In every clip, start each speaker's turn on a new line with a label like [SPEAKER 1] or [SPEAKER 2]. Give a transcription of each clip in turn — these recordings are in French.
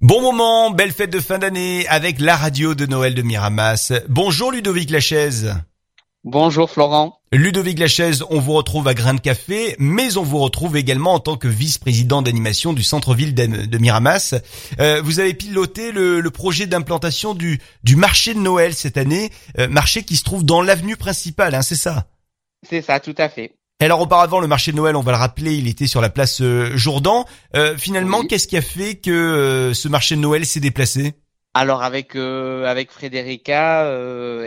[SPEAKER 1] Bon moment, belle fête de fin d'année avec la radio de Noël de Miramas. Bonjour Ludovic Lachaise.
[SPEAKER 2] Bonjour Florent.
[SPEAKER 1] Ludovic Lachaise, on vous retrouve à Grain de Café, mais on vous retrouve également en tant que vice-président d'animation du centre-ville de Miramas. Euh, vous avez piloté le, projet d'implantation du, du marché de Noël cette année, euh, marché qui se trouve dans l'avenue principale, hein, c'est ça?
[SPEAKER 2] C'est ça, tout à fait.
[SPEAKER 1] Alors auparavant, le marché de Noël, on va le rappeler, il était sur la place euh, Jourdan. Euh, finalement, qu'est-ce qui a fait que euh, ce marché de Noël s'est déplacé?
[SPEAKER 2] Alors avec avec Frédérica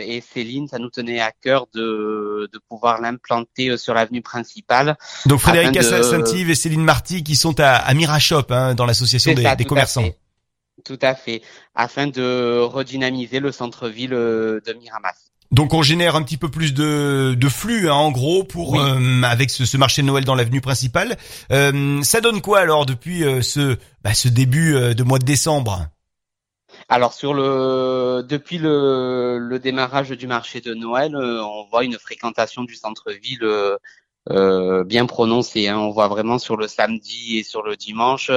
[SPEAKER 2] et Céline, ça nous tenait à cœur de, de pouvoir l'implanter sur l'avenue principale.
[SPEAKER 1] Donc Frédérica de... Saint-Yves et Céline Marty qui sont à, à Mirashop hein, dans l'association des, des commerçants.
[SPEAKER 2] tout à fait, afin de redynamiser le centre-ville de Miramas.
[SPEAKER 1] Donc on génère un petit peu plus de, de flux hein, en gros pour euh, avec ce, ce, marché de Noël dans l'avenue principale. Euh, ça donne quoi alors depuis euh, ce bah, ce début de mois de décembre?
[SPEAKER 2] Alors sur le depuis le, le démarrage du marché de Noël, on voit une fréquentation du centre-ville bien prononcée. Hein. On voit vraiment sur le samedi et sur le dimanche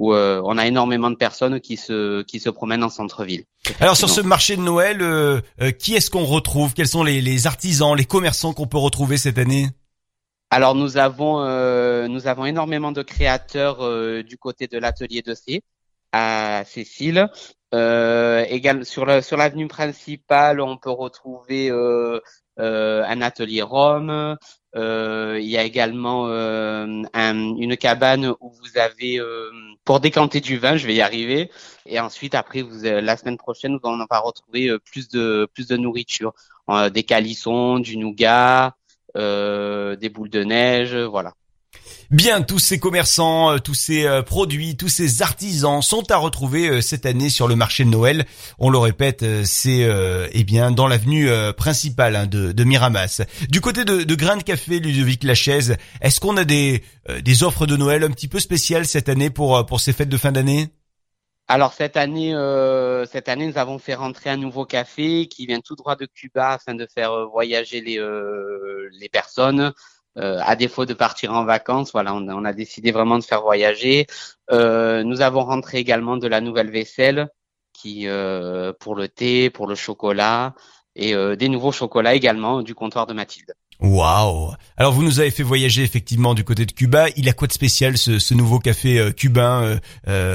[SPEAKER 2] où euh, on a énormément de personnes qui se qui se promènent en centre-ville.
[SPEAKER 1] Alors sur ce marché de Noël, euh, euh, qui est-ce qu'on retrouve? Quels sont les, les, artisans, les commerçants qu'on peut retrouver cette année?
[SPEAKER 2] Alors nous avons nous avons énormément de créateurs du côté de l'atelier de C à Cécile. égal, sur la, sur l'avenue principale, on peut retrouver un atelier Rome. il y a également une cabane où vous avez pour décanter du vin, je vais y arriver. Et ensuite, après, vous, euh, la semaine prochaine, on va retrouver euh, plus de plus de nourriture, euh, des calissons, du nougat, des boules de neige, voilà.
[SPEAKER 1] Bien, tous ces commerçants, tous ces produits, tous ces artisans sont à retrouver cette année sur le marché de Noël. On le répète, c'est eh bien dans l'avenue principale hein, de, Miramas. Du côté de, Grain de Café, Ludovic Lachaise, est-ce qu'on a des, offres de Noël un petit peu spéciales cette année pour, ces fêtes de fin d'année?
[SPEAKER 2] Alors cette année, cette année, nous avons fait rentrer un nouveau café qui vient tout droit de Cuba afin de faire voyager les personnes. Euh, à défaut de partir en vacances, voilà, on, a décidé vraiment de faire voyager. Euh, nous avons rentré également de la nouvelle vaisselle qui euh, pour le thé, pour le chocolat et des nouveaux chocolats également du comptoir de Mathilde.
[SPEAKER 1] Waouh Alors vous nous avez fait voyager effectivement du côté de Cuba. Il a quoi de spécial ce, ce nouveau café cubain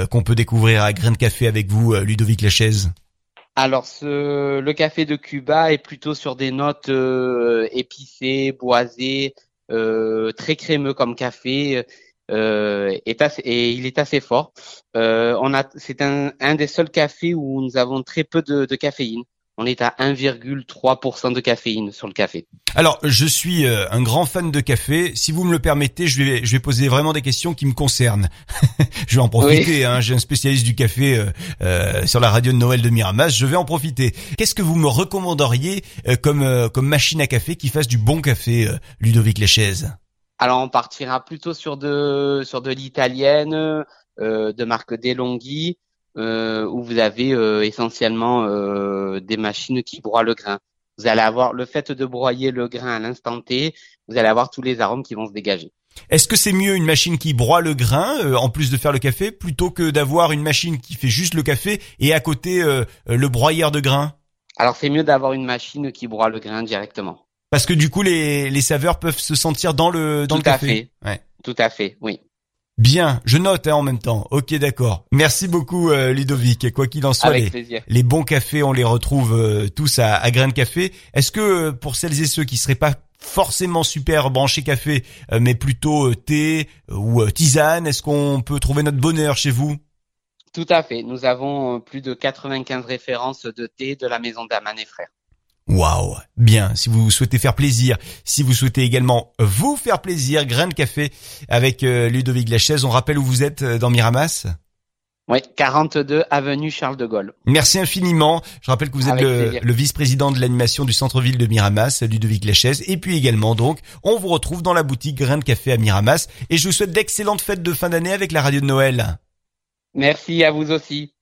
[SPEAKER 1] qu'on peut découvrir à Grain de Café avec vous, Ludovic Lachaise?
[SPEAKER 2] Alors, ce, le café de Cuba est plutôt sur des notes épicées, boisées, euh, très crémeux comme café. Euh, et il est assez fort. Euh, on a, c'est un, des seuls cafés où nous avons très peu de caféine on est à 1,3% de caféine sur le café.
[SPEAKER 1] Alors, je suis euh, un grand fan de café. Si vous me le permettez, je vais, je vais poser vraiment des questions qui me concernent. je vais en profiter. Hein. J'ai un spécialiste du café euh, euh, sur la radio de Noël de Miramas. Je vais en profiter. Qu'est-ce que vous me recommanderiez comme, comme machine à café qui fasse du bon café, Ludovic Léchaise
[SPEAKER 2] Alors, on partira plutôt sur de, sur de l'italienne, de marque DeLonghi euh, où vous avez euh, essentiellement euh, des machines qui broient le grain. Vous allez avoir le fait de broyer le grain à l'instant T, vous allez avoir tous les arômes qui vont se dégager.
[SPEAKER 1] Est-ce que c'est mieux une machine qui broie le grain euh, en plus de faire le café plutôt que d'avoir une machine qui fait juste le café et à côté le broyeur de grain?
[SPEAKER 2] Alors c'est mieux d'avoir une machine qui broie le grain directement.
[SPEAKER 1] Parce que du coup les, les saveurs peuvent se sentir dans le dans
[SPEAKER 2] Tout
[SPEAKER 1] le café.
[SPEAKER 2] À fait. Ouais. Tout à fait, oui.
[SPEAKER 1] Bien, je note hein, en même temps. Ok, d'accord. Merci beaucoup euh, Ludovic. Quoi qu'il en soit, les, bons cafés, on les retrouve euh, tous à, à Grain de Café. Est-ce que euh, pour celles et ceux qui seraient pas forcément super branchés café, mais plutôt thé ou tisane, est-ce qu'on peut trouver notre bonheur chez vous?
[SPEAKER 2] Tout à fait. Nous avons plus de 95 références de thé de la maison d'Aman et Frères.
[SPEAKER 1] Waouh, bien. Si vous souhaitez faire plaisir, si vous souhaitez également vous faire plaisir, grain de café avec euh, Ludovic Lachaise. On rappelle où vous êtes euh, dans Miramas?
[SPEAKER 2] Oui, 42 avenue Charles de Gaulle.
[SPEAKER 1] Merci infiniment. Je rappelle que vous êtes le, vice-président de l'animation du centre-ville de Miramas, Ludovic Lachaise. Et puis également, donc, on vous retrouve dans la boutique Grain de Café à Miramas. Et je vous souhaite d'excellentes fêtes de fin d'année avec la radio de Noël.
[SPEAKER 2] Merci à vous aussi.